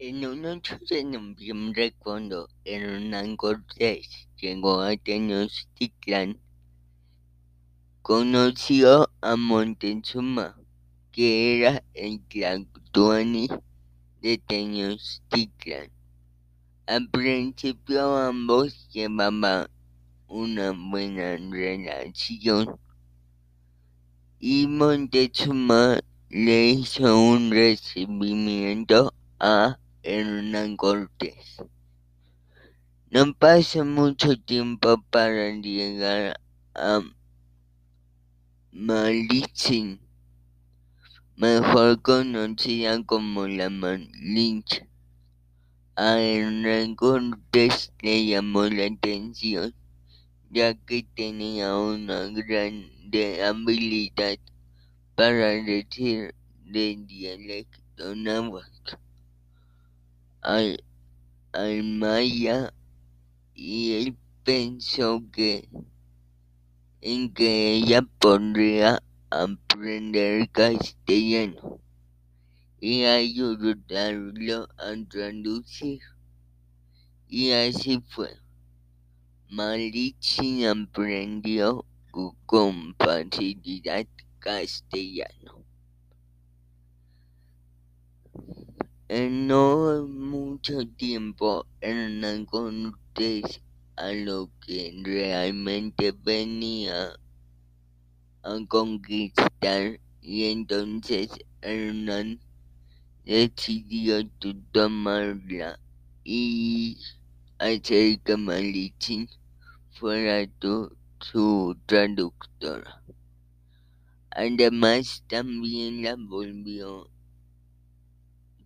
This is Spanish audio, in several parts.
En un 8 de noviembre, cuando Hernán Cortés llegó a Tenochtitlan, conoció a Montezuma, que era el Tlatoani de Tenochtitlan. Al principio ambos llevaban una buena relación y Montezuma le hizo un recibimiento a Hernán Cortés. No pasó mucho tiempo para llegar a Malinche, mejor conocida como la Malinche. A Hernán Cortés le llamó la atención ya que tenía una gran habilidad para decir de dialecto náhuatl al, maya y él pensó que en que ella podría aprender castellano y ayudarlo a traducir. Y así fue. Malinche aprendió con facilidad castellano. No mucho tiempo Hernán Cortés a lo que realmente venía a conquistar y entonces Hernán decidió tomarla y hacer que Malinche fuera su traductora. Además también la volvió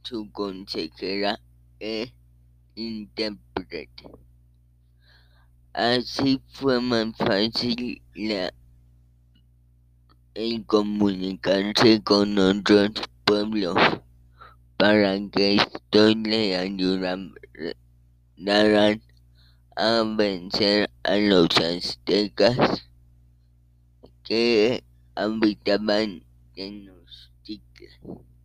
su consejera e intérprete. Así fue más fácil el comunicarse con otros pueblos para que estos le ayudaran a vencer a los aztecas que habitaban Tenochtitlan.